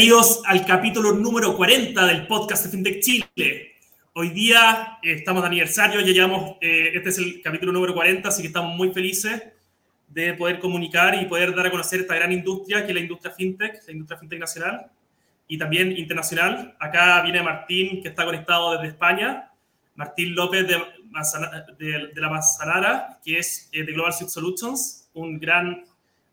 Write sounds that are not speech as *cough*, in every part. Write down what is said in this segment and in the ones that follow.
Bienvenidos al capítulo número 40 del podcast de FinTech Chile. Hoy día eh, estamos de aniversario, ya llevamos, eh, este es el capítulo número 40, así que estamos muy felices de poder comunicar y poder dar a conocer esta gran industria que es la industria FinTech, la industria FinTech nacional y también internacional. Acá viene Martín, que está conectado desde España, Martín López de, de, la Manzanara, que es eh, de Global Suite Solutions, un gran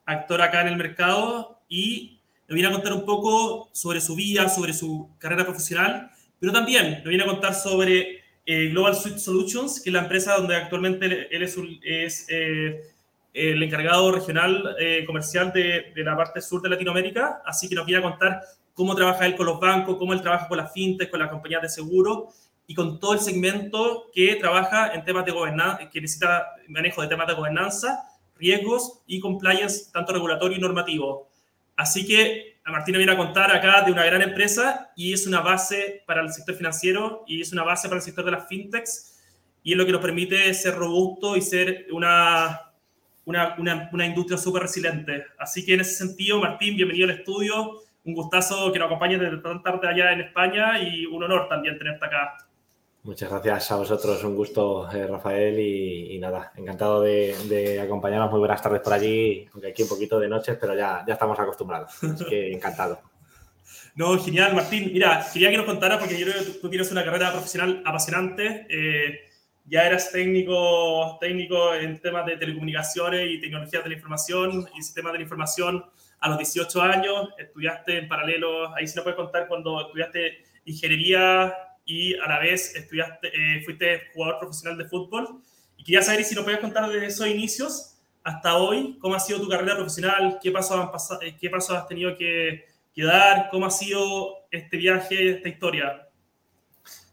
actor acá en el mercado y nos viene a contar un poco sobre su vida, sobre su carrera profesional, pero también nos viene a contar sobre eh, Global Suite Solutions, que es la empresa donde actualmente él es, eh, el encargado regional eh, comercial de, de, la parte sur de Latinoamérica, así que nos viene a contar cómo trabaja él con los bancos, cómo él trabaja con las fintech, con las compañías de seguro y con todo el segmento que trabaja en temas de gobernanza, que necesita manejo de temas de gobernanza, riesgos y compliance, tanto regulatorio y normativo. Así que Martina viene a contar acá de una gran empresa y es una base para el sector financiero y es una base para el sector de las fintechs y es lo que nos permite ser robusto y ser una, una, una, industria súper resiliente. Así que en ese sentido, Martín, bienvenido al estudio. Un gustazo que nos acompañes desde tan tarde allá en España y un honor también tenerte acá. Muchas gracias a vosotros, un gusto, eh, Rafael, y, nada, encantado de, acompañarnos. Muy buenas tardes por allí, aunque aquí un poquito de noche, pero ya, ya estamos acostumbrados, así que *laughs* encantado. No, genial, Martín. Mira, quería que nos contara, porque yo creo que tú tienes una carrera profesional apasionante. Eh, ya eras técnico, técnico en temas de telecomunicaciones y tecnologías de la información y sistemas de la información a los 18 años. Estudiaste en paralelo, ahí sí nos puedes contar cuando estudiaste ingeniería y a la vez estudiaste, eh, fuiste jugador profesional de fútbol. Y quería saber si nos podías contar desde esos inicios hasta hoy, cómo ha sido tu carrera profesional, qué pasos, han pasado, eh, qué pasos has tenido que, que dar, cómo ha sido este viaje, esta historia.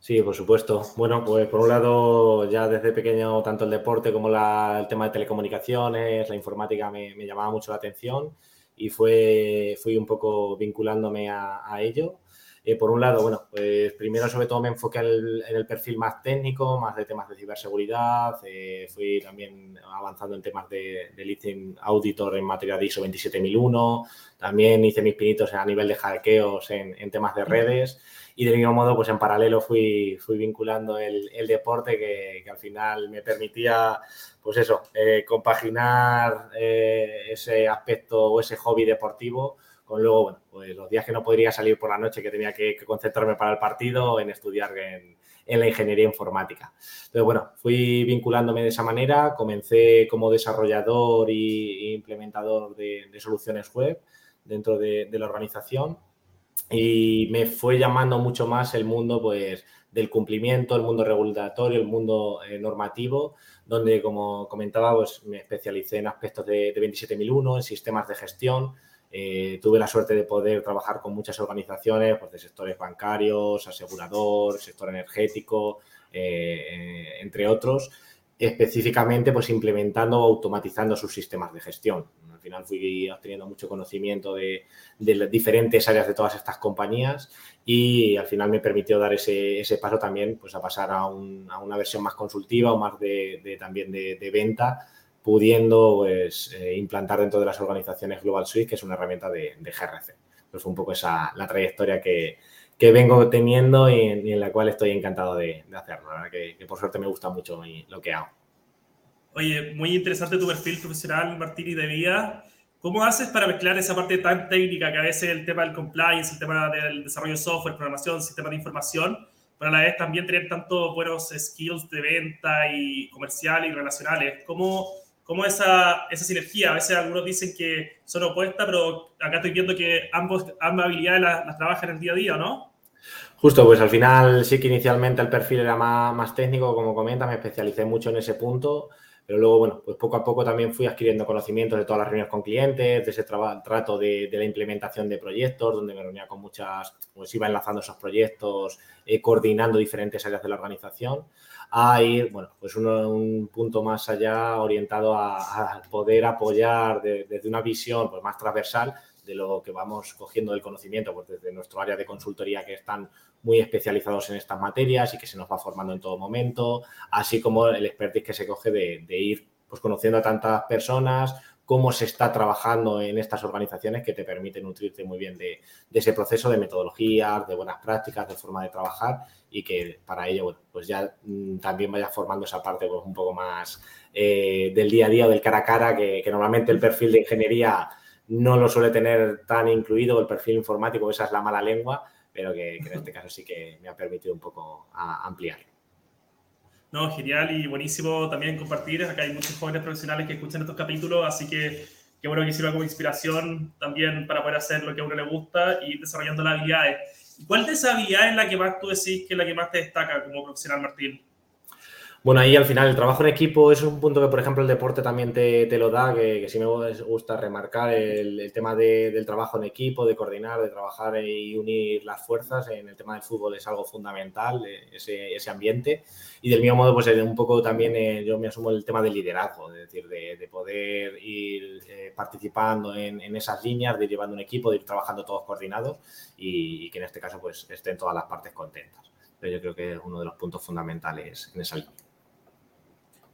Sí, por supuesto. Bueno, pues por un lado, ya desde pequeño, tanto el deporte como la, el tema de telecomunicaciones, la informática me, me, llamaba mucho la atención y fue, fui un poco vinculándome a, a ello. Eh, por un lado, bueno, pues primero sobre todo me enfoqué en el, perfil más técnico, más de temas de ciberseguridad, eh, fui también avanzando en temas de, de auditor en materia de ISO 27001, también hice mis pinitos a nivel de hackeos en, temas de redes y del mismo modo, pues en paralelo fui, fui vinculando el, deporte que, al final me permitía, pues eso, eh, compaginar ese aspecto o ese hobby deportivo con luego, bueno, pues los días que no podría salir por la noche, que tenía que, concentrarme para el partido, en estudiar en, la ingeniería informática. Entonces, bueno, fui vinculándome de esa manera, comencé como desarrollador e implementador de, soluciones web dentro de, la organización y me fue llamando mucho más el mundo pues del cumplimiento, el mundo regulatorio, el mundo eh, normativo, donde como comentaba pues me especialicé en aspectos de, de 27001, en sistemas de gestión, eh, tuve la suerte de poder trabajar con muchas organizaciones pues, de sectores bancarios, asegurador, sector energético, eh, entre otros, específicamente pues, implementando o automatizando sus sistemas de gestión. Al final fui obteniendo mucho conocimiento de, las diferentes áreas de todas estas compañías y al final me permitió dar ese, paso también pues, a pasar a, una versión más consultiva o más de, también de venta pudiendo pues, eh, implantar dentro de las organizaciones Global Suite, que es una herramienta de, GRC. Pues fue un poco esa la trayectoria que, vengo teniendo y en, la cual estoy encantado de, hacerlo. que, por suerte me gusta mucho lo que hago. Oye, muy interesante tu perfil profesional, Martín, y de vida. ¿Cómo haces para mezclar esa parte tan técnica que a veces el tema del compliance, el tema del desarrollo de software, programación, sistema de información, pero a la vez también tener tantos buenos skills de venta y comercial y relacionales? ¿Cómo, cómo esa, esa sinergia, a veces algunos dicen que son opuestas, pero acá estoy viendo que ambos, ambas habilidades las, trabajan en el día a día, ¿no? Justo, pues al final sí que inicialmente el perfil era más, más técnico, como comentas, me especialicé mucho en ese punto, pero luego, bueno, pues poco a poco también fui adquiriendo conocimientos de todas las reuniones con clientes, de ese trato de, de, la implementación de proyectos, donde me reunía con muchas, pues iba enlazando esos proyectos, eh, coordinando diferentes áreas de la organización a ir, bueno, pues un punto más allá orientado a, poder apoyar desde una visión pues, más transversal de lo que vamos cogiendo del conocimiento, pues desde nuestro área de consultoría que están muy especializados en estas materias y que se nos va formando en todo momento, así como el expertise que se coge de, ir pues conociendo a tantas personas, cómo se está trabajando en estas organizaciones que te permiten nutrirte muy bien de, ese proceso de metodologías, de buenas prácticas, de forma de trabajar y que para ello pues ya mm, también vaya formando esa parte pues, un poco más eh, del día a día, del cara a cara, que, normalmente el perfil de ingeniería no lo suele tener tan incluido, el perfil informático, esa es la mala lengua, pero que, en este caso sí que me ha permitido un poco ampliar. No, genial y buenísimo también compartir. Acá hay muchos jóvenes profesionales que escuchan estos capítulos, así que qué bueno que sirva como inspiración también para poder hacer lo que a uno le gusta y desarrollando las habilidades. ¿Cuál de esas habilidades es la que más tú decís que es la que más te destaca como profesional, Martín? Bueno, ahí al final el trabajo en equipo es un punto que, por ejemplo, el deporte también te, lo da, que, sí me gusta remarcar el, tema del trabajo en equipo, de coordinar, de trabajar y unir las fuerzas. En el tema del fútbol es algo fundamental, eh, ese, ambiente. Y del mismo modo, pues un poco también eh, yo me asumo el tema del liderazgo, es decir, de, poder ir eh, participando en, esas líneas, de ir llevando un equipo, de ir trabajando todos coordinados y, y que en este caso pues estén todas las partes contentas. Pero yo creo que es uno de los puntos fundamentales en esa línea.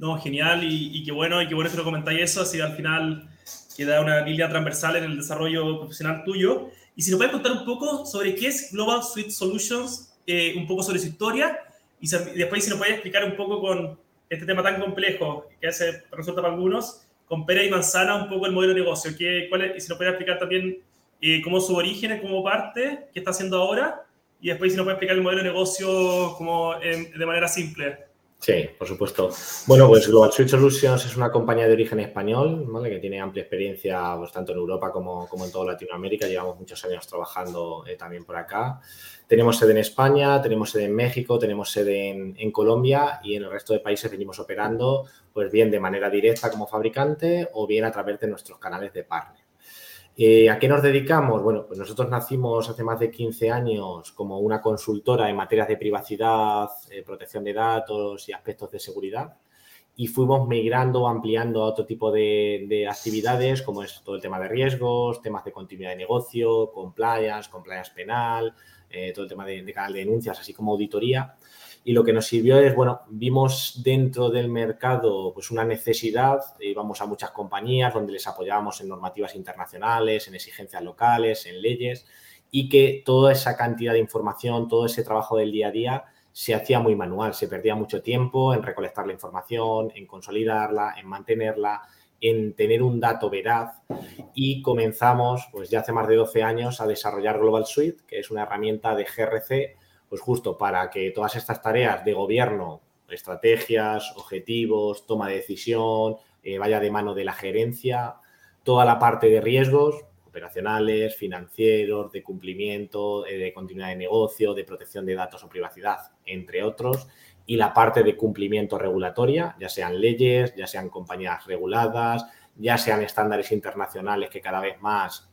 No, genial y, qué bueno, y qué bueno que lo comentáis eso, así al final queda una línea transversal en el desarrollo profesional tuyo. Y si nos puedes contar un poco sobre qué es Global Suite Solutions, eh, un poco sobre su historia, y, después si nos puedes explicar un poco con este tema tan complejo que hace, resulta para algunos, con pera y manzana un poco el modelo de negocio, ¿Qué, cuál es, y si nos puedes explicar también eh, cómo su origen, cómo parte, qué está haciendo ahora, y después si nos puedes explicar el modelo de negocio como de manera simple. Sí, por supuesto. Bueno, pues Global Suite Solutions es una compañía de origen español, ¿vale? que tiene amplia experiencia pues, tanto en Europa como, como, en toda Latinoamérica. Llevamos muchos años trabajando eh, también por acá. Tenemos sede en España, tenemos sede en México, tenemos sede en, en, Colombia y en el resto de países venimos operando, pues bien de manera directa como fabricante o bien a través de nuestros canales de partner. Eh, ¿A qué nos dedicamos? Bueno, pues nosotros nacimos hace más de 15 años como una consultora en materias de privacidad, eh, protección de datos y aspectos de seguridad y fuimos migrando, ampliando a otro tipo de, actividades, como es todo el tema de riesgos, temas de continuidad de negocio, compliance, compliance penal, eh, todo el tema de, de, canal de denuncias, así como auditoría y lo que nos sirvió es, bueno, vimos dentro del mercado pues una necesidad, íbamos a muchas compañías donde les apoyábamos en normativas internacionales, en exigencias locales, en leyes y que toda esa cantidad de información, todo ese trabajo del día a día se hacía muy manual, se perdía mucho tiempo en recolectar la información, en consolidarla, en mantenerla, en tener un dato veraz. Y comenzamos, pues ya hace más de 12 años, a desarrollar Global Suite, que es una herramienta de GRC pues justo para que todas estas tareas de gobierno, estrategias, objetivos, toma de decisión, eh, vaya de mano de la gerencia, toda la parte de riesgos operacionales, financieros, de cumplimiento, eh, de continuidad de negocio, de protección de datos o privacidad, entre otros, y la parte de cumplimiento regulatoria, ya sean leyes, ya sean compañías reguladas, ya sean estándares internacionales que cada vez más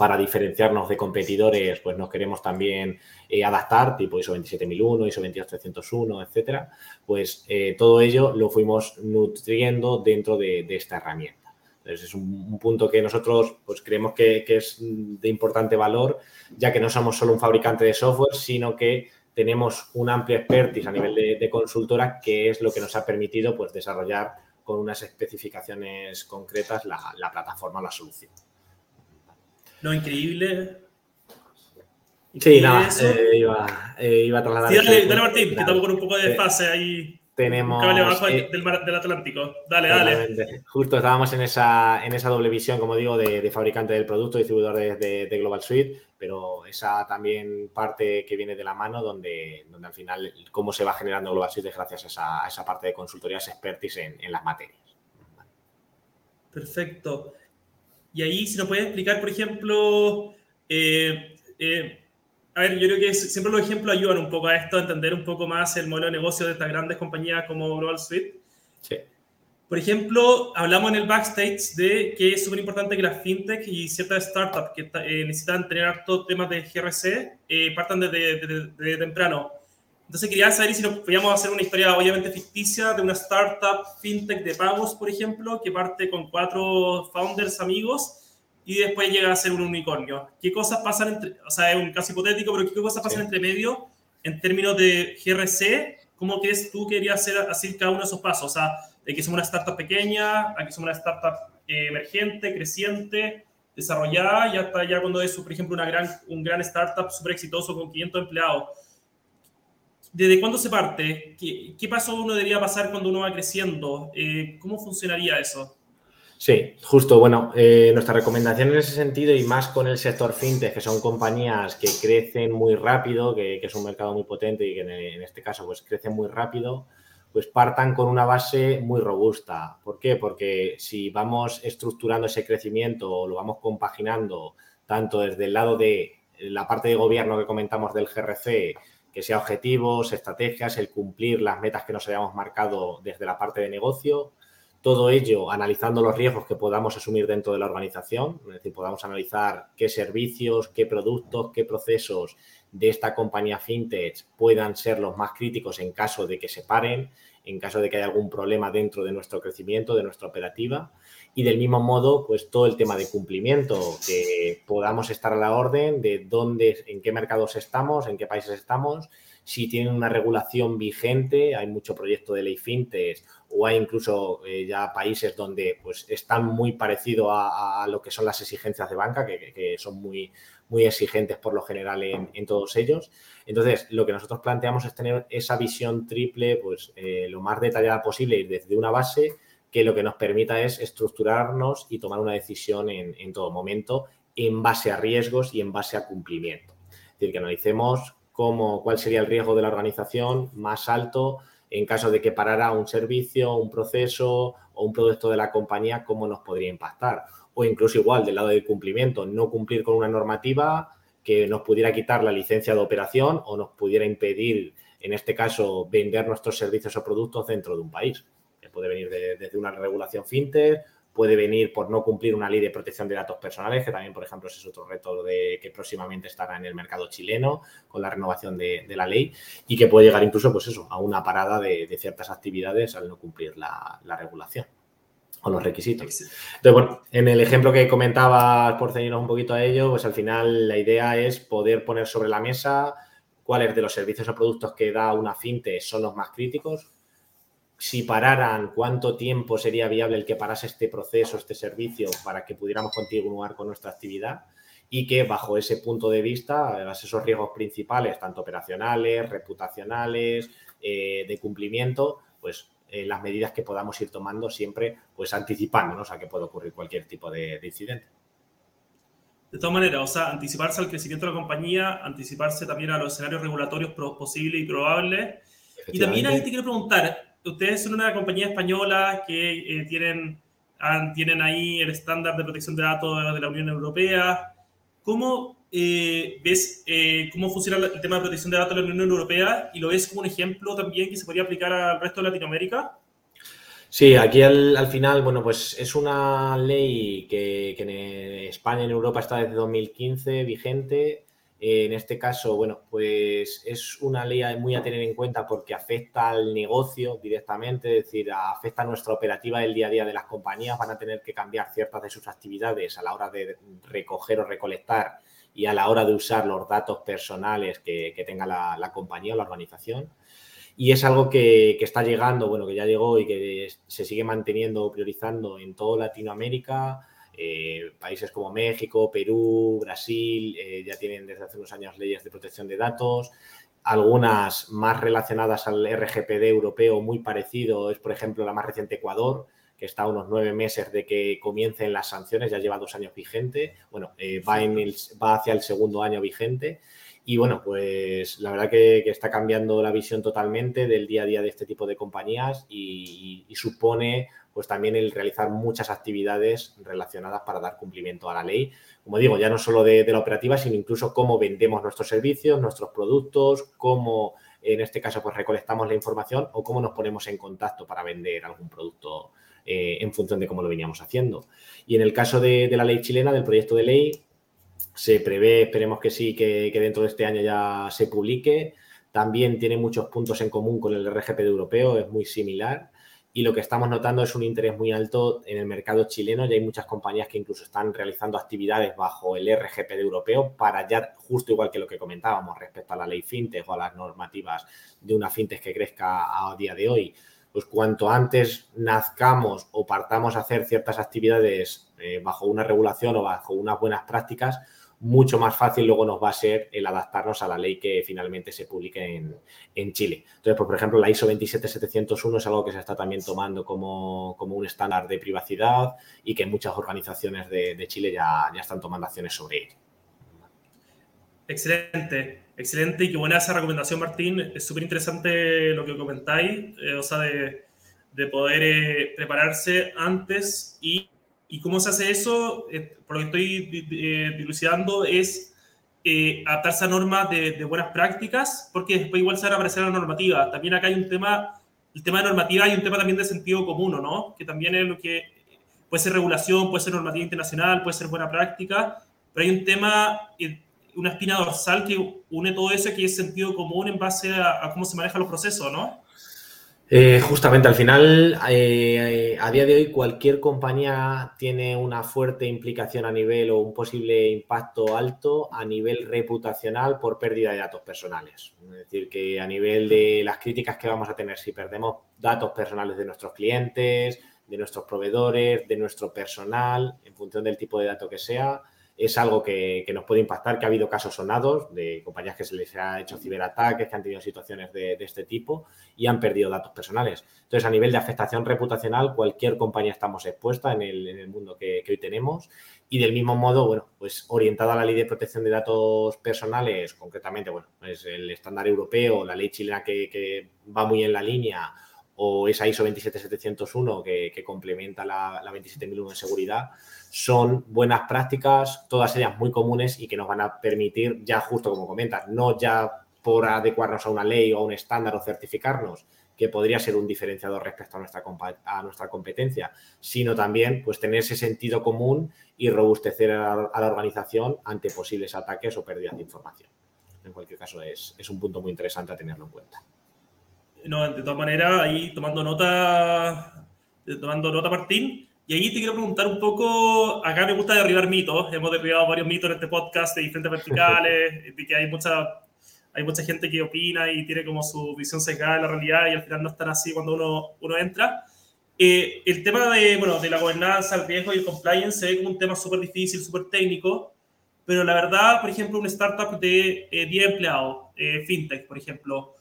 para diferenciarnos de competidores, pues nos queremos también eh, adaptar, tipo ISO 27001, ISO 28301, etcétera. Pues eh, todo ello lo fuimos nutriendo dentro de, esta herramienta. Entonces es un, punto que nosotros pues, creemos que, es de importante valor, ya que no somos solo un fabricante de software, sino que tenemos un amplio expertise a nivel de, consultora, que es lo que nos ha permitido pues, desarrollar con unas especificaciones concretas la, la plataforma la solución. No, increíble. Sí, nada, eh, iba, eh, iba, a trasladar. Sí, dale, dale Martín, que estamos con un poco de fase ahí. Tenemos. Un abajo eh, del, del, Atlántico. Dale, dale. Justo estábamos en esa, en esa doble visión, como digo, de, fabricante del producto, distribuidor de, de, Global Suite, pero esa también parte que viene de la mano, donde, donde al final cómo se va generando Global Suite es gracias a esa, a esa parte de consultorías expertise en, en las materias. Perfecto. Y ahí, si nos puedes explicar, por ejemplo, eh, eh, a ver, yo creo que siempre los ejemplos ayudan un poco a esto, a entender un poco más el modelo de negocio de estas grandes compañías como Global Suite. Sí. Por ejemplo, hablamos en el backstage de que es súper importante que las fintech y ciertas startups que eh, necesitan tener hartos temas de GRC partan desde, desde, temprano. Entonces quería saber si nos podíamos hacer una historia obviamente ficticia de una startup fintech de pagos, por ejemplo, que parte con cuatro founders amigos y después llega a ser un unicornio. ¿Qué cosas pasan entre, o sea, es un caso hipotético, pero qué cosas pasan entre medio en términos de GRC? ¿Cómo crees tú que querías hacer así cada uno de esos pasos? O sea, de que somos una startup pequeña, a que somos una startup eh, emergente, creciente, desarrollada y hasta ya cuando es, por ejemplo, una gran, un gran startup súper exitoso con 500 empleados. ¿Desde cuándo se parte? ¿Qué, paso uno debería pasar cuando uno va creciendo? Eh, ¿Cómo funcionaría eso? Sí, justo. Bueno, eh, nuestra recomendación en ese sentido y más con el sector fintech, que son compañías que crecen muy rápido, que, es un mercado muy potente y que en, este caso pues crecen muy rápido, pues partan con una base muy robusta. ¿Por qué? Porque si vamos estructurando ese crecimiento lo vamos compaginando tanto desde el lado de la parte de gobierno que comentamos del GRC, que sea objetivos, estrategias, el cumplir las metas que nos hayamos marcado desde la parte de negocio, todo ello analizando los riesgos que podamos asumir dentro de la organización, es decir, podamos analizar qué servicios, qué productos, qué procesos de esta compañía fintech puedan ser los más críticos en caso de que se paren, en caso de que haya algún problema dentro de nuestro crecimiento, de nuestra operativa. Y del mismo modo, pues todo el tema de cumplimiento, que podamos estar a la orden de dónde, en qué mercados estamos, en qué países estamos, si tienen una regulación vigente, hay mucho proyecto de ley fintech o hay incluso eh, ya países donde pues están muy parecidos a, lo que son las exigencias de banca, que, son muy, muy exigentes por lo general en, todos ellos. Entonces, lo que nosotros planteamos es tener esa visión triple, pues eh, lo más detallada posible y desde una base que lo que nos permita es estructurarnos y tomar una decisión en, todo momento en base a riesgos y en base a cumplimiento. Es decir, que analicemos cómo, cuál sería el riesgo de la organización más alto en caso de que parara un servicio, un proceso o un producto de la compañía, cómo nos podría impactar. O incluso igual, del lado del cumplimiento, no cumplir con una normativa que nos pudiera quitar la licencia de operación o nos pudiera impedir, en este caso, vender nuestros servicios o productos dentro de un país. Puede venir desde una regulación fintech puede venir por no cumplir una ley de protección de datos personales, que también, por ejemplo, ese es otro reto de que próximamente estará en el mercado chileno con la renovación de, la ley y que puede llegar incluso, pues eso, a una parada de, ciertas actividades al no cumplir la, regulación o los requisitos. Entonces, bueno, en el ejemplo que comentaba, por ceñirnos un poquito a ello, pues al final la idea es poder poner sobre la mesa cuáles de los servicios o productos que da una finte son los más críticos, si pararan, cuánto tiempo sería viable el que parase este proceso, este servicio, para que pudiéramos continuar con nuestra actividad y que bajo ese punto de vista, esos riesgos principales, tanto operacionales, reputacionales, eh, de cumplimiento, pues eh, las medidas que podamos ir tomando siempre, pues anticipándonos a que pueda ocurrir cualquier tipo de, incidente. De todas maneras, o sea, anticiparse al crecimiento de la compañía, anticiparse también a los escenarios regulatorios posibles y probables. Y también ahí te quiero preguntar, ustedes son una compañía española que eh, tienen, tienen ahí el estándar de protección de datos de la Unión Europea. ¿Cómo eh, ves eh, cómo funciona el tema de protección de datos de la Unión Europea y lo ves como un ejemplo también que se podría aplicar al resto de Latinoamérica? Sí, aquí al, final, bueno, pues es una ley que, que, en España y en Europa está desde 2015 vigente en este caso, bueno, pues es una ley muy a tener en cuenta porque afecta al negocio directamente, es decir, afecta a nuestra operativa del día a día de las compañías, van a tener que cambiar ciertas de sus actividades a la hora de recoger o recolectar y a la hora de usar los datos personales que, tenga la, compañía o la organización. Y es algo que, está llegando, bueno, que ya llegó y que se sigue manteniendo, priorizando en toda Latinoamérica, eh, países como México, Perú, Brasil eh, ya tienen desde hace unos años leyes de protección de datos. Algunas más relacionadas al RGPD europeo, muy parecido, es por ejemplo la más reciente Ecuador, que está a unos nueve meses de que comiencen las sanciones, ya lleva dos años vigente, bueno, eh, va, en va hacia el segundo año vigente. Y bueno, pues la verdad que, está cambiando la visión totalmente del día a día de este tipo de compañías y supone pues también el realizar muchas actividades relacionadas para dar cumplimiento a la ley. Como digo, ya no solo de, la operativa, sino incluso cómo vendemos nuestros servicios, nuestros productos, cómo en este caso pues recolectamos la información o cómo nos ponemos en contacto para vender algún producto eh, en función de cómo lo veníamos haciendo. Y en el caso de, la ley chilena, del proyecto de ley, se prevé, esperemos que sí, que, que dentro de este año ya se publique. También tiene muchos puntos en común con el RGPD europeo, es muy similar y lo que estamos notando es un interés muy alto en el mercado chileno y hay muchas compañías que incluso están realizando actividades bajo el RGPD europeo para ya, justo igual que lo que comentábamos respecto a la ley fintech o a las normativas de una fintech que crezca a día de hoy, pues cuanto antes nazcamos o partamos a hacer ciertas actividades eh, bajo una regulación o bajo unas buenas prácticas, mucho más fácil luego nos va a ser el adaptarnos a la ley que finalmente se publique en, Chile. Entonces, pues, por ejemplo, la ISO 27701 es algo que se está también tomando como, un estándar de privacidad y que muchas organizaciones de, Chile ya, ya, están tomando acciones sobre ello. Excelente, excelente y qué buena esa recomendación, Martín. Es súper interesante lo que comentáis, eh, o sea, de, poder eh, prepararse antes y ¿Y cómo se hace eso? Eh, por lo que estoy eh, dilucidando es eh, adaptarse a normas de, buenas prácticas, porque después igual se van a aparecer la normativa. También acá hay un tema, el tema de normativa y un tema también de sentido común, ¿no? Que también es lo que puede ser regulación, puede ser normativa internacional, puede ser buena práctica, pero hay un tema, una espina dorsal que une todo eso, que es sentido común en base a, a cómo se manejan los procesos, ¿no? Eh, justamente al final, eh, a día de hoy, cualquier compañía tiene una fuerte implicación a nivel o un posible impacto alto a nivel reputacional por pérdida de datos personales. Es decir, que a nivel de las críticas que vamos a tener si perdemos datos personales de nuestros clientes, de nuestros proveedores, de nuestro personal, en función del tipo de dato que sea, es algo que, nos puede impactar, que ha habido casos sonados de compañías que se les ha hecho ciberataques, que han tenido situaciones de, este tipo y han perdido datos personales. Entonces, a nivel de afectación reputacional, cualquier compañía estamos expuesta en el, mundo que, hoy tenemos y del mismo modo, bueno, pues orientada a la ley de protección de datos personales, concretamente, bueno, es el estándar europeo, la ley chilena que, va muy en la línea o esa ISO 27701 que, que complementa la, la 27001 en seguridad, son buenas prácticas, todas ellas muy comunes y que nos van a permitir, ya justo como comentas, no ya por adecuarnos a una ley o a un estándar o certificarnos, que podría ser un diferenciador respecto a nuestra, a nuestra competencia, sino también pues tener ese sentido común y robustecer a la, organización ante posibles ataques o pérdidas de información. En cualquier caso, es, es un punto muy interesante a tenerlo en cuenta. No, de todas maneras, ahí tomando nota, tomando nota, Martín, y ahí te quiero preguntar un poco, acá me gusta derribar mitos, hemos derribado varios mitos en este podcast de diferentes verticales, *laughs* de que hay mucha, hay mucha gente que opina y tiene como su visión sesgada de la realidad y al final no están así cuando uno, uno entra. Eh, el tema de, bueno, de la gobernanza, el riesgo y el compliance se ve como un tema súper difícil, súper técnico, pero la verdad, por ejemplo, una startup de 10 eh, empleados, eh, fintech, por ejemplo,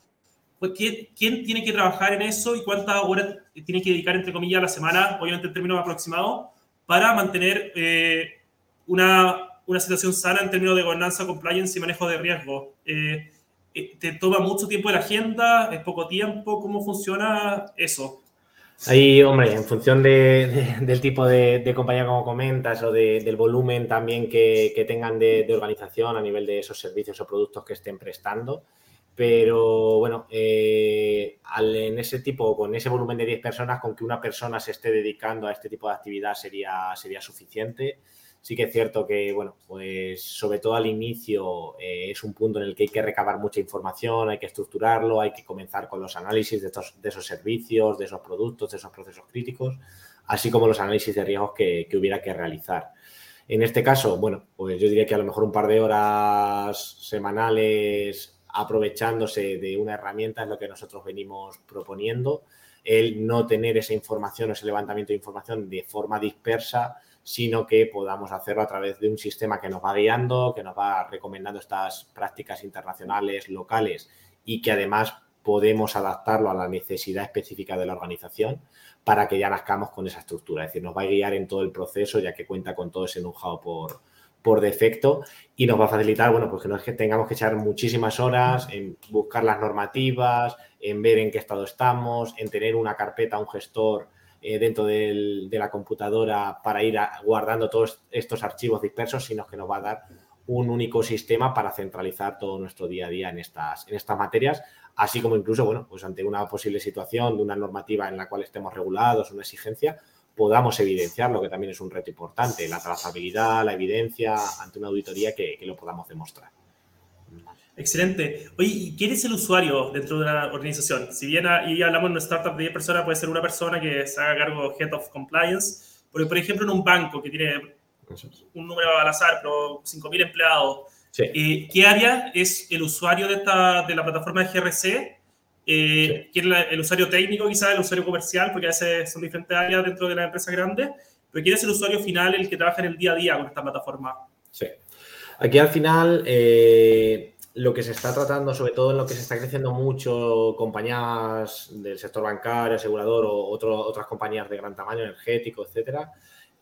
pues, ¿quién, tiene que trabajar en eso y cuántas horas tiene que dedicar, entre comillas, a la semana, obviamente en términos aproximados, para mantener eh, una, una, situación sana en términos de gobernanza, compliance y manejo de riesgo? Eh, eh, ¿Te toma mucho tiempo de la agenda? ¿Es poco tiempo? ¿Cómo funciona eso? Ahí, hombre, en función de, del tipo de, compañía como comentas o del volumen también que, que tengan de, de, organización a nivel de esos servicios o productos que estén prestando, pero bueno, eh, en ese tipo, con ese volumen de 10 personas, con que una persona se esté dedicando a este tipo de actividad sería, suficiente. Sí que es cierto que, bueno, pues sobre todo al inicio eh, es un punto en el que hay que recabar mucha información, hay que estructurarlo, hay que comenzar con los análisis de, esos servicios, de esos productos, de esos procesos críticos, así como los análisis de riesgos que hubiera que realizar. En este caso, bueno, pues yo diría que a lo mejor un par de horas semanales aprovechándose de una herramienta es lo que nosotros venimos proponiendo, el no tener esa información ese levantamiento de información de forma dispersa, sino que podamos hacerlo a través de un sistema que nos va guiando, que nos va recomendando estas prácticas internacionales, locales y que además podemos adaptarlo a la necesidad específica de la organización para que ya nazcamos con esa estructura. Es decir, nos va a guiar en todo el proceso ya que cuenta con todo ese know-how por, por defecto y nos va a facilitar, bueno, pues que no es que tengamos que echar muchísimas horas en buscar las normativas, en ver en qué estado estamos, en tener una carpeta, un gestor eh, dentro de la computadora para ir guardando todos estos archivos dispersos, sino que nos va a dar un único sistema para centralizar todo nuestro día a día en estas, en estas materias, así como incluso, bueno, pues ante una posible situación de una normativa en la cual estemos regulados, una exigencia, podamos evidenciar, lo que también es un reto importante, la trazabilidad, la evidencia ante una auditoría que, lo podamos demostrar. Excelente. Oye, ¿quién es el usuario dentro de una organización? Si bien ahí hablamos de una startup de 10 personas, puede ser una persona que se haga cargo Head of Compliance, porque por ejemplo en un banco que tiene un número al azar, pero 5.000 empleados, eh, ¿qué área es el usuario de, esta, de la plataforma de GRC Eh, ¿Quién es el usuario técnico, quizás el usuario comercial? Porque a veces son diferentes áreas dentro de la empresa grande. Pero ¿quién es el usuario final, el que trabaja en el día a día con esta plataforma? Sí. Aquí al final, eh, lo que se está tratando, sobre todo en lo que se está creciendo mucho, compañías del sector bancario, asegurador o otras compañías de gran tamaño, energético, etcétera,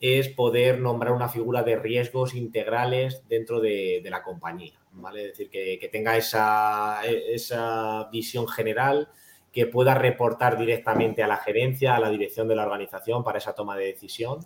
es poder nombrar una figura de riesgos integrales dentro de, la compañía, ¿vale? Es decir, que, tenga esa, esa, visión general, que pueda reportar directamente a la gerencia, a la dirección de la organización para esa toma de decisión.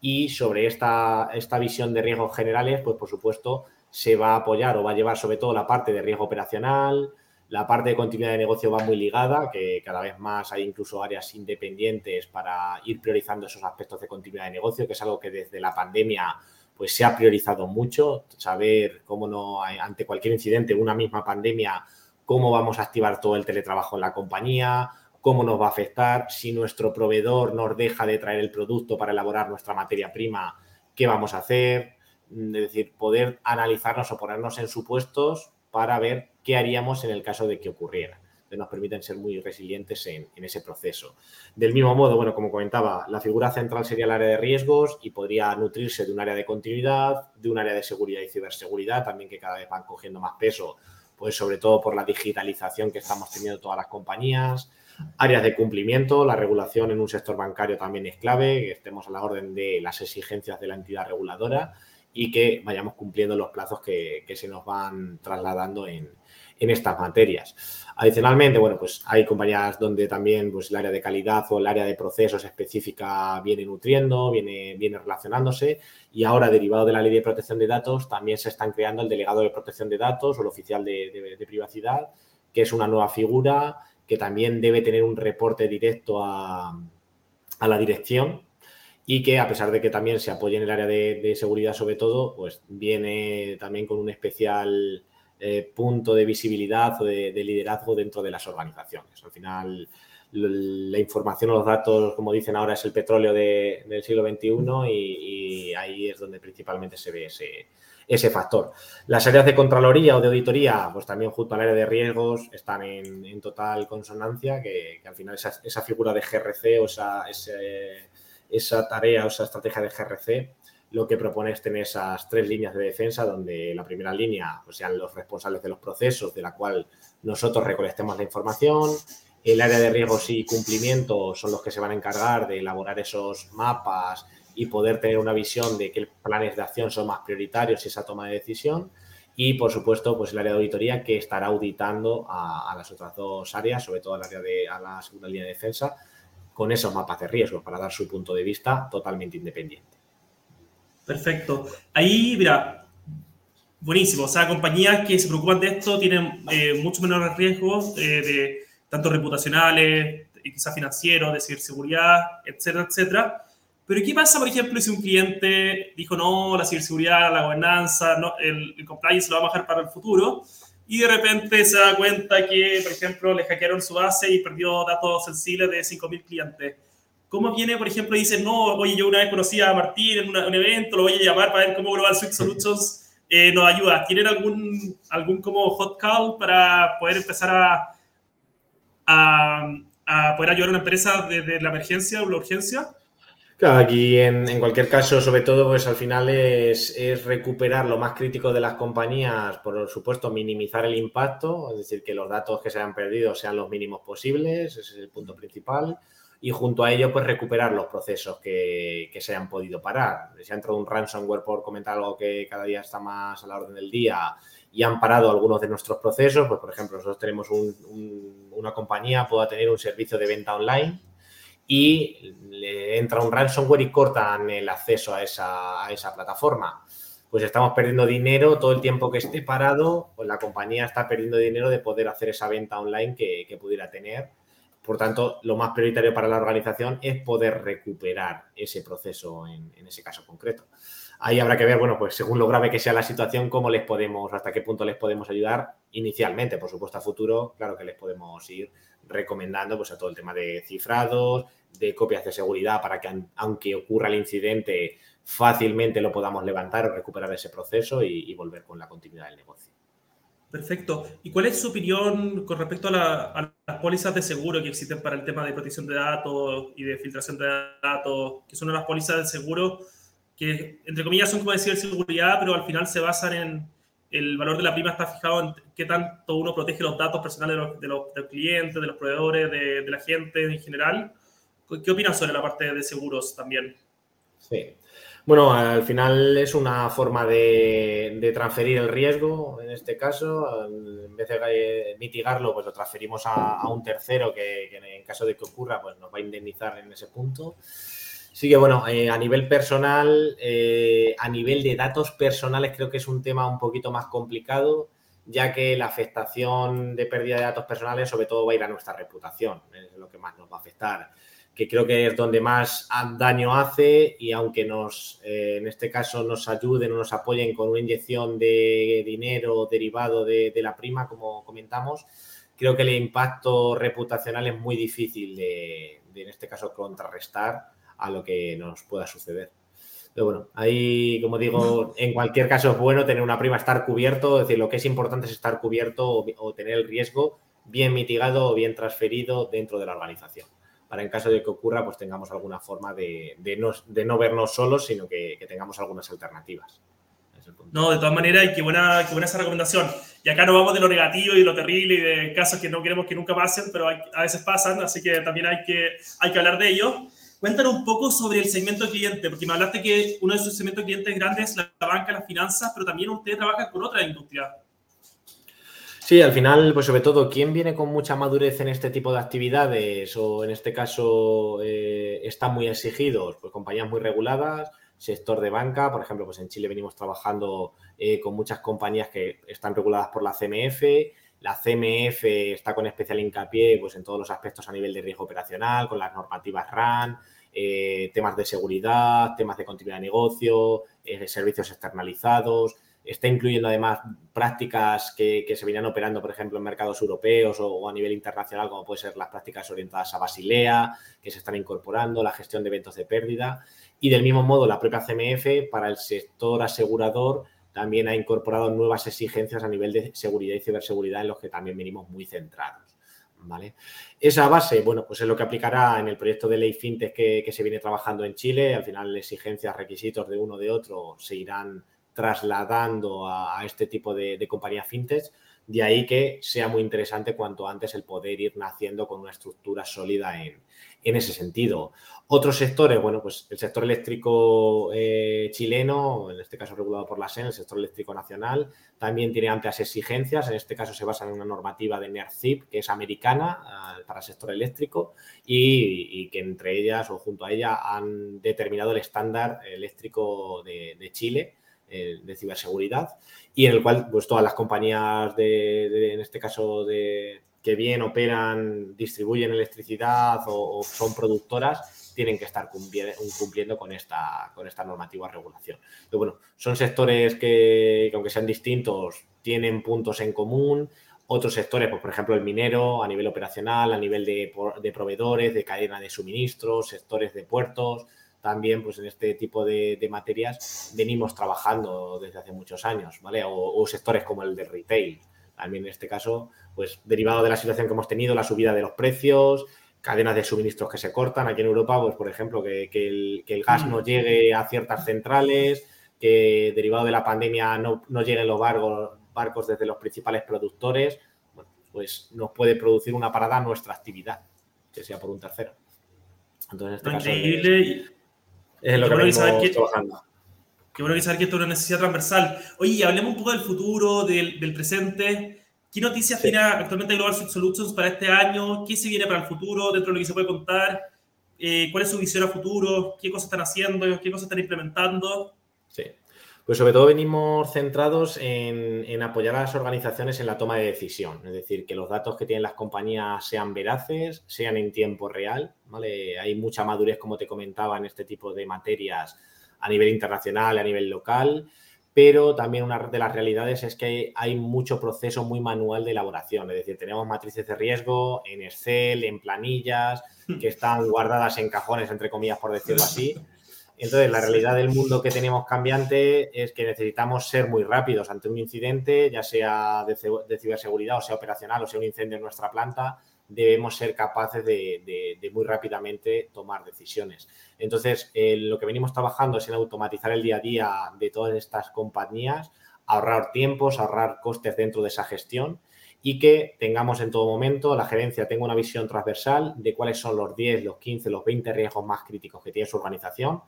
Y sobre esta, esta visión de riesgos generales, pues por supuesto, se va a apoyar o va a llevar sobre todo la parte de riesgo operacional, la parte de continuidad de negocio va muy ligada, que cada vez más hay incluso áreas independientes para ir priorizando esos aspectos de continuidad de negocio, que es algo que desde la pandemia pues se ha priorizado mucho, saber cómo no, ante cualquier incidente, una misma pandemia, cómo vamos a activar todo el teletrabajo en la compañía, cómo nos va a afectar, si nuestro proveedor nos deja de traer el producto para elaborar nuestra materia prima, qué vamos a hacer, es decir, poder analizarnos o ponernos en supuestos para ver qué haríamos en el caso de que ocurriera. Que nos permiten ser muy resilientes en, ese proceso. Del mismo modo, bueno, como comentaba, la figura central sería el área de riesgos y podría nutrirse de un área de continuidad, de un área de seguridad y ciberseguridad, también que cada vez van cogiendo más peso, pues sobre todo por la digitalización que estamos teniendo todas las compañías, áreas de cumplimiento, la regulación en un sector bancario también es clave, que estemos a la orden de las exigencias de la entidad reguladora y que vayamos cumpliendo los plazos que, se nos van trasladando en, estas materias. Adicionalmente, bueno, pues hay compañías donde también pues, el área de calidad o el área de procesos específica viene nutriendo, viene, viene relacionándose y ahora, derivado de la ley de protección de datos, también se están creando el delegado de protección de datos o el oficial de, privacidad, que es una nueva figura que también debe tener un reporte directo a, a la dirección y que a pesar de que también se apoya en el área de, seguridad sobre todo, pues viene también con un especial eh, punto de visibilidad o de, liderazgo dentro de las organizaciones. Al final, la información o los datos, como dicen ahora, es el petróleo del siglo XXI y, ahí es donde principalmente se ve ese, factor. Las áreas de Contraloría o de Auditoría, pues también junto al área de riesgos, están en, total consonancia, que, al final esa, figura de GRC o esa, esa tarea o esa estrategia de GRC lo que propone es tener esas tres líneas de defensa, donde la primera línea pues, sean los responsables de los procesos, de la cual nosotros recolectemos la información. El área de riesgos y cumplimiento son los que se van a encargar de elaborar esos mapas y poder tener una visión de qué planes de acción son más prioritarios y esa toma de decisión. Y, por supuesto, pues el área de auditoría que estará auditando a, las otras dos áreas, sobre todo al área de a la segunda línea de defensa, con esos mapas de riesgos para dar su punto de vista totalmente independiente. Perfecto. Ahí, mira, buenísimo. O sea, compañías que se preocupan de esto tienen eh, mucho menores riesgos eh, de tanto reputacionales, quizás financieros, de ciberseguridad, etcétera, etcétera. Pero ¿qué pasa, por ejemplo, si un cliente dijo, no, la ciberseguridad, la gobernanza, no, el, el compliance lo va a bajar para el futuro? y de repente se da cuenta que, por ejemplo, le hackearon su base y perdió datos sensibles de 5.000 clientes. ¿Cómo viene, por ejemplo, y dice, no, oye, yo una vez conocí a Martín en un evento, lo voy a llamar para ver cómo Global Suite Solutions *laughs* eh, nos ayuda? ¿Tienen algún, algún como hot call para poder empezar a, a, a poder ayudar a una empresa desde la emergencia o la urgencia? Claro, aquí en, cualquier caso, sobre todo, pues al final es, recuperar lo más crítico de las compañías, por supuesto, minimizar el impacto, es decir, que los datos que se han perdido sean los mínimos posibles, ese es el punto principal, y junto a ello, pues recuperar los procesos que, se han podido parar. Si ha entrado un ransomware, por comentar algo que cada día está más a la orden del día, y han parado algunos de nuestros procesos, pues por ejemplo, nosotros tenemos una compañía, pueda tener un servicio de venta online, y le entra un ransomware y cortan el acceso a esa, a esa plataforma. Pues estamos perdiendo dinero todo el tiempo que esté parado, pues la compañía está perdiendo dinero de poder hacer esa venta online que, que pudiera tener. Por tanto, lo más prioritario para la organización es poder recuperar ese proceso en, ese caso concreto. Ahí habrá que ver, bueno, pues según lo grave que sea la situación, cómo les podemos, hasta qué punto les podemos ayudar inicialmente. Por supuesto, a futuro, claro que les podemos ir recomendando pues, a todo el tema de cifrados, de copias de seguridad para que aunque ocurra el incidente fácilmente lo podamos levantar o recuperar ese proceso y, volver con la continuidad del negocio. Perfecto. ¿Y cuál es su opinión con respecto a la, las pólizas de seguro que existen para el tema de protección de datos y de filtración de datos, que son unas pólizas de seguro que, entre comillas, son como decir seguridad, pero al final se basan en el valor de la prima está fijado en qué tanto uno protege los datos personales de los, clientes, de los proveedores, de, de, la gente en general. ¿Qué opinas sobre la parte de seguros también? Sí. Bueno, al final es una forma de, transferir el riesgo, en este caso, en vez de mitigarlo, pues lo transferimos a, un tercero que, en caso de que ocurra, pues nos va a indemnizar en ese punto. Sí que bueno, eh, a nivel personal, eh, a nivel de datos personales creo que es un tema un poquito más complicado, ya que la afectación de pérdida de datos personales sobre todo va a ir a nuestra reputación, es lo que más nos va a afectar que creo que es donde más daño hace y aunque nos, eh, en este caso, nos ayuden o nos apoyen con una inyección de dinero derivado de, la prima, como comentamos, creo que el impacto reputacional es muy difícil de, en este caso, contrarrestar a lo que nos pueda suceder. Pero bueno, ahí, como digo, *laughs* en cualquier caso es bueno tener una prima, estar cubierto, es decir, lo que es importante es estar cubierto o tener el riesgo bien mitigado o bien transferido dentro de la organización para en caso de que ocurra, pues tengamos alguna forma de, no, vernos solos, sino que, tengamos algunas alternativas. No, de todas maneras, y qué buena, qué buena esa recomendación. Y acá no vamos de lo negativo y lo terrible y de casos que no queremos que nunca pasen, pero a veces pasan, así que también hay que, hay que hablar de ello. Cuéntanos un poco sobre el segmento cliente, porque me hablaste que uno de sus segmentos clientes grandes es la banca, las finanzas, pero también usted trabaja con otra industria. Sí, al final, pues sobre todo, ¿quién viene con mucha madurez en este tipo de actividades o en este caso eh, están muy exigidos? Pues compañías muy reguladas, sector de banca, por ejemplo, pues en Chile venimos trabajando eh, con muchas compañías que están reguladas por la CMF. La CMF está con especial hincapié pues, en todos los aspectos a nivel de riesgo operacional, con las normativas RAN, eh, temas de seguridad, temas de continuidad de negocio, servicios externalizados está incluyendo además prácticas que, se venían operando, por ejemplo, en mercados europeos o, a nivel internacional, como puede ser las prácticas orientadas a Basilea, que se están incorporando, la gestión de eventos de pérdida. Y del mismo modo, la propia CMF para el sector asegurador también ha incorporado nuevas exigencias a nivel de seguridad y ciberseguridad en los que también venimos muy centrados. ¿Vale? Esa base, bueno, pues es lo que aplicará en el proyecto de ley FinTech que, que se viene trabajando en Chile. Al final, exigencias, requisitos de uno de otro se irán trasladando a, este tipo de, de compañías fintech. De ahí que sea muy interesante cuanto antes el poder ir naciendo con una estructura sólida en, ese sentido. Otros sectores, bueno, pues el sector eléctrico eh, chileno, en este caso regulado por la SEN, el sector eléctrico nacional, también tiene amplias exigencias. En este caso se basa en una normativa de NERCIP, que es americana ah, para el sector eléctrico y, que entre ellas o junto a ella han determinado el estándar eléctrico de Chile eh, de ciberseguridad y en el cual pues todas las compañías de, en este caso de que bien operan, distribuyen electricidad o, son productoras tienen que estar cumpliendo, con esta, con esta normativa regulación. Pero bueno, son sectores que, aunque sean distintos, tienen puntos en común. Otros sectores, pues, por ejemplo, el minero a nivel operacional, a nivel de, de proveedores, de cadena de suministros, sectores de puertos, también pues en este tipo de, materias venimos trabajando desde hace muchos años, ¿vale? O, sectores como el del retail. También en este caso, pues derivado de la situación que hemos tenido, la subida de los precios, cadenas de suministros que se cortan. Aquí en Europa, pues por ejemplo, que, el, gas no llegue a ciertas centrales, que derivado de la pandemia no, no lleguen los barcos, barcos desde los principales productores, pues nos puede producir una parada a nuestra actividad, que sea por un tercero. Entonces, en este Increíble. Es lo que bueno saber que, trabajando. Qué bueno que saber que esto es una necesidad transversal. Oye, hablemos un poco del futuro, del, del presente. ¿Qué noticias tiene actualmente Global Solutions para este año? ¿Qué se viene para el futuro dentro de lo que se puede contar? Eh, ¿Cuál es su visión a futuro? ¿Qué cosas están haciendo? ¿Qué cosas están implementando? Pues sobre todo venimos centrados en, en, apoyar a las organizaciones en la toma de decisión, es decir, que los datos que tienen las compañías sean veraces, sean en tiempo real, ¿vale? Hay mucha madurez, como te comentaba, en este tipo de materias a nivel internacional, a nivel local, pero también una de las realidades es que hay mucho proceso muy manual de elaboración, es decir, tenemos matrices de riesgo en Excel, en planillas, hmm. que están guardadas en cajones, entre comillas, por decirlo así, entonces, la realidad del mundo que tenemos cambiante es que necesitamos ser muy rápidos ante un incidente, ya sea de, ciberseguridad o sea operacional o sea un incendio en nuestra planta. debemos ser capaces de, muy rápidamente tomar decisiones. Entonces, eh, lo que venimos trabajando es en automatizar el día a día de todas estas compañías, ahorrar tiempos, ahorrar costes dentro de esa gestión y que tengamos en todo momento, la gerencia tenga una visión transversal de cuáles son los 10, los 15, los 20 riesgos más críticos que tiene su organización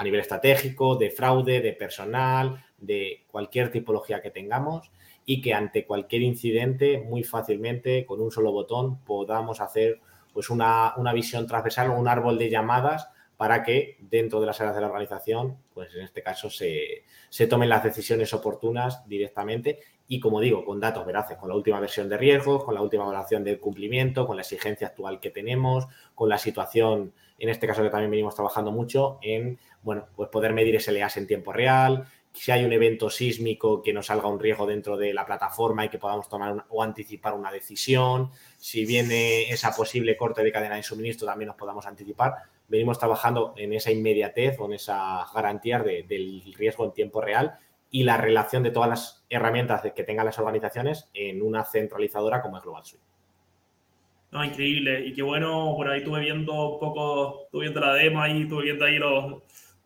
a nivel estratégico, de fraude, de personal, de cualquier tipología que tengamos y que ante cualquier incidente muy fácilmente con un solo botón podamos hacer pues una, una visión transversal o un árbol de llamadas para que dentro de las áreas de la organización, pues en este caso se, se tomen las decisiones oportunas directamente y como digo, con datos veraces, con la última versión de riesgos, con la última evaluación del cumplimiento, con la exigencia actual que tenemos, con la situación, en este caso que también venimos trabajando mucho, en, bueno, pues poder medir SLAs en tiempo real, si hay un evento sísmico que nos salga un riesgo dentro de la plataforma y que podamos tomar o anticipar una decisión, si viene esa posible corte de cadena de suministro también nos podamos anticipar. Venimos trabajando en esa inmediatez o en esas garantías del riesgo en tiempo real y la relación de todas las herramientas que tengan las organizaciones en una centralizadora como es Global Suite. No, increíble. Y qué bueno, por ahí estuve viendo un poco, estuve viendo la demo ahí, estuve viendo ahí los,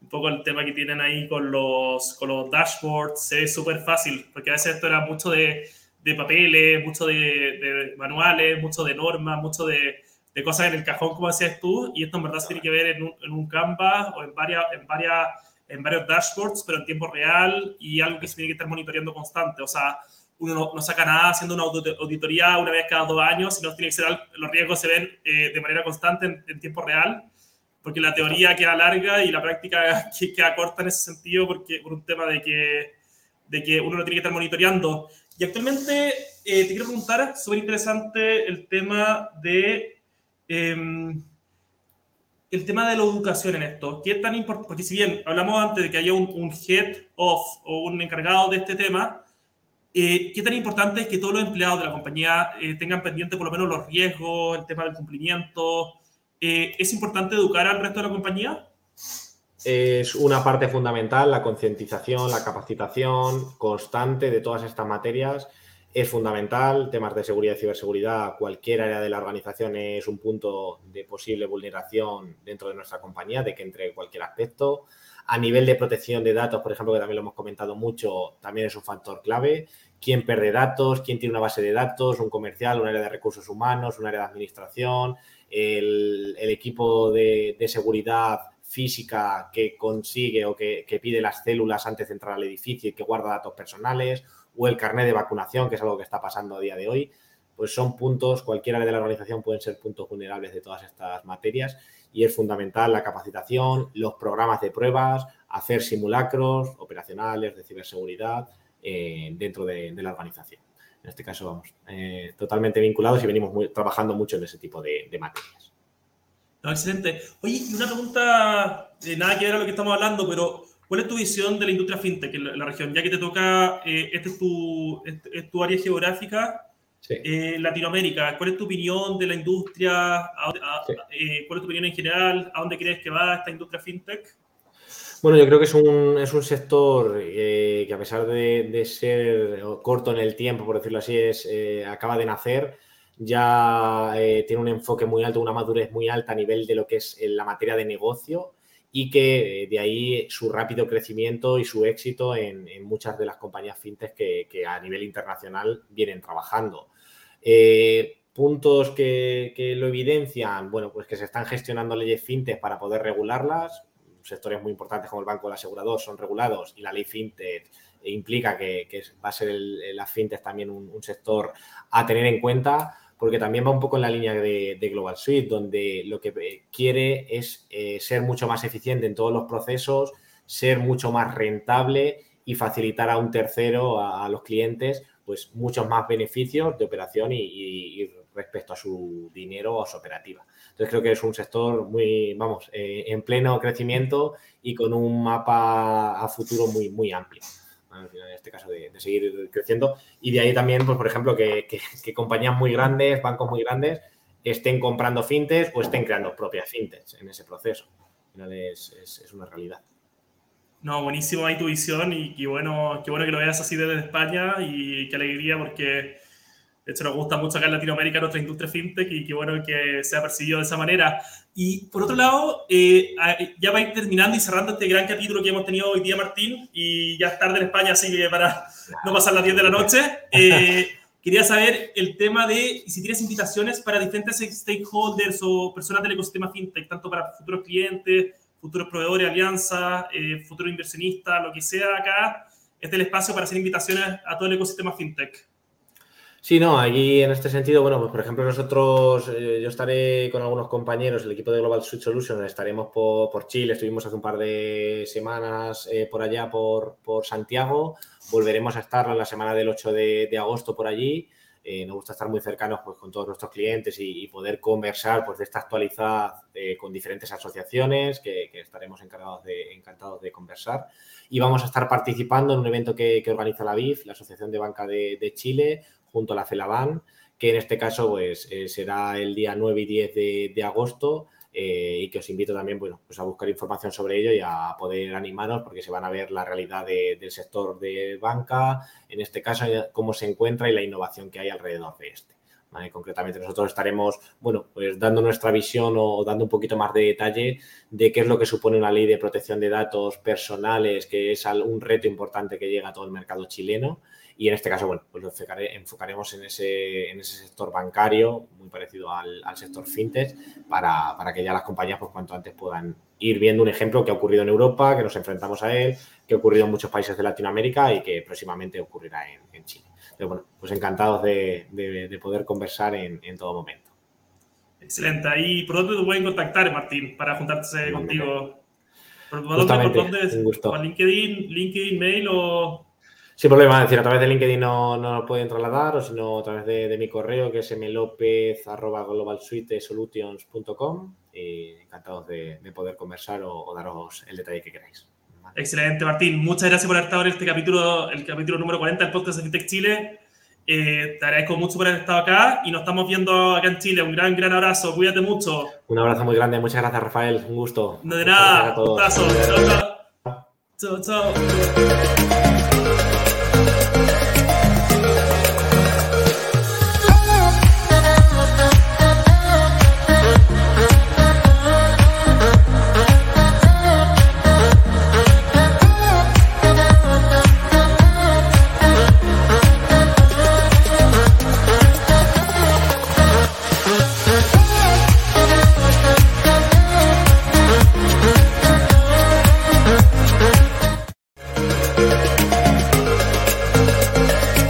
un poco el tema que tienen ahí con los, con los dashboards. Se ve súper fácil, porque a veces esto era mucho de, de papeles, mucho de, manuales, mucho de normas, mucho de, de, cosas en el cajón, como decías tú, y esto en verdad se tiene que ver en un, en un Canvas o en varias, en varias en varios dashboards, pero en tiempo real y algo que se tiene que estar monitoreando constante. O sea, uno no, saca nada haciendo una auditoría una vez cada dos años, sino tiene que ser, los riesgos se ven eh, de manera constante en, tiempo real, porque la teoría queda larga y la práctica *laughs* queda corta en ese sentido, porque por un tema de que, de que uno lo tiene que estar monitoreando. Y actualmente eh, te quiero preguntar, súper interesante el tema de... Em, el tema de la educación en esto, ¿qué tan importante? Porque si bien hablamos antes de que haya un, head of o un encargado de este tema, eh, ¿qué tan importante es que todos los empleados de la compañía eh, tengan pendiente por lo menos los riesgos, el tema del cumplimiento? Eh, ¿Es importante educar al resto de la compañía? Es una parte fundamental la concientización, la capacitación constante de todas estas materias es fundamental. Temas de seguridad y ciberseguridad, cualquier área de la organización es un punto de posible vulneración dentro de nuestra compañía, de que entre cualquier aspecto. A nivel de protección de datos, por ejemplo, que también lo hemos comentado mucho, también es un factor clave. ¿Quién pierde datos? ¿Quién tiene una base de datos? ¿Un comercial? ¿Un área de recursos humanos? ¿Un área de administración? ¿El, equipo de, seguridad física que consigue o que, que pide las células antes de entrar al edificio y que guarda datos personales? O el carnet de vacunación, que es algo que está pasando a día de hoy, pues son puntos, cualquiera de la organización pueden ser puntos vulnerables de todas estas materias y es fundamental la capacitación, los programas de pruebas, hacer simulacros operacionales de ciberseguridad eh, dentro de, la organización. En este caso, vamos, eh, totalmente vinculados y venimos trabajando mucho en ese tipo de, materias. excelente. Oye, una pregunta, de nada que ver a lo que estamos hablando, pero ¿Cuál es tu visión de la industria fintech en la, región? Ya que te toca, eh, esta es tu, es tu área geográfica, eh, Latinoamérica, ¿cuál es tu opinión de la industria? Eh, ¿Cuál es tu opinión en general? ¿A dónde crees que va esta industria fintech? Bueno, yo creo que es un, es un sector que a pesar de, de, ser corto en el tiempo, por decirlo así, es, acaba de nacer, ya tiene un enfoque muy alto, una madurez muy alta a nivel de lo que es la materia de negocio y que eh, de ahí su rápido crecimiento y su éxito en, muchas de las compañías fintech que, a nivel internacional vienen trabajando. Eh, puntos que, lo evidencian, bueno, pues que se están gestionando leyes fintech para poder regularlas. Sectores muy importantes como el banco, el asegurador son regulados y la ley fintech implica que, va a ser el, la fintech también un sector a tener en cuenta porque también va un poco en la línea de, Global Suite, donde lo que eh, quiere es eh, ser mucho más eficiente en todos los procesos, ser mucho más rentable y facilitar a un tercero, a, los clientes, pues muchos más beneficios de operación y, respecto a su dinero o a su operativa. Entonces creo que es un sector muy, vamos, eh, en pleno crecimiento y con un mapa a futuro muy, muy amplio en este caso de, seguir creciendo. Y de ahí también, pues por ejemplo, que, compañías muy grandes, bancos muy grandes, estén comprando fintechs o estén creando propias fintechs en ese proceso. Al final es, una realidad. No, buenísimo ahí tu visión y, bueno, qué bueno que lo veas así desde España y qué alegría porque De hecho, nos gusta mucho acá en Latinoamérica nuestra industria fintech y qué bueno que sea percibido de esa manera. Y por otro lado, eh, ya va a ir terminando y cerrando este gran capítulo que hemos tenido hoy día, Martín, y ya es tarde en España, así que para no pasar las 10 de la noche, eh, quería saber el tema de si tienes invitaciones para diferentes stakeholders o personas del ecosistema fintech, tanto para futuros clientes, futuros proveedores, alianzas, eh, futuros inversionistas, lo que sea acá. Este es el espacio para hacer invitaciones a todo el ecosistema fintech. Sí, no, aquí en este sentido, bueno, pues por ejemplo nosotros, eh, yo estaré con algunos compañeros, el equipo de Global Switch Solutions, estaremos por, Chile, estuvimos hace un par de semanas eh, por allá, por, Santiago, volveremos a estar la semana del 8 de, agosto por allí. Eh, nos gusta estar muy cercanos pues, con todos nuestros clientes y, poder conversar pues, de esta actualidad con diferentes asociaciones que, estaremos encargados de, encantados de conversar. Y vamos a estar participando en un evento que, organiza la BIF, la Asociación de Banca de Chile, junto a la FELABAN, que en este caso pues, eh, será el día 9 y 10 de, agosto eh, y que os invito también bueno, pues a buscar información sobre ello y a poder animaros porque se van a ver la realidad del sector de banca, en este caso cómo se encuentra y la innovación que hay alrededor de este. Concretamente nosotros estaremos, bueno, pues dando nuestra visión o dando un poquito más de detalle de qué es lo que supone una ley de protección de datos personales, que es un reto importante que llega a todo el mercado chileno y en este caso, bueno, pues lo enfocaremos en ese, en ese sector bancario, muy parecido al, sector fintech, para, que ya las compañías, pues cuanto antes puedan ir viendo un ejemplo que ha ocurrido en Europa, que nos enfrentamos a él, que ha ocurrido en muchos países de Latinoamérica y que próximamente ocurrirá en, Chile. Pero bueno, pues encantados de, poder conversar en, todo momento. Excelente. ¿Y por dónde te pueden contactar, Martín, para juntarse contigo? ¿Por, dónde? Un gusto. ¿Por LinkedIn, LinkedIn, mail o...? Sin problema, es decir, a través de LinkedIn no, no lo pueden trasladar, o sino a través de, mi correo, que es mlopez.globalsuitesolutions.com y encantados de, poder conversar o, daros el detalle que queráis. Excelente, Martín. Muchas gracias por haber estado en este capítulo, el capítulo número 40 del podcast de Fintech Chile. Eh, te agradezco mucho por haber estado acá y nos estamos viendo acá en Chile. Un gran, gran abrazo. Cuídate mucho. Un abrazo muy grande. Muchas gracias, Rafael. Un gusto. No de nada. Un abrazo. Chao, chao. chao, chao.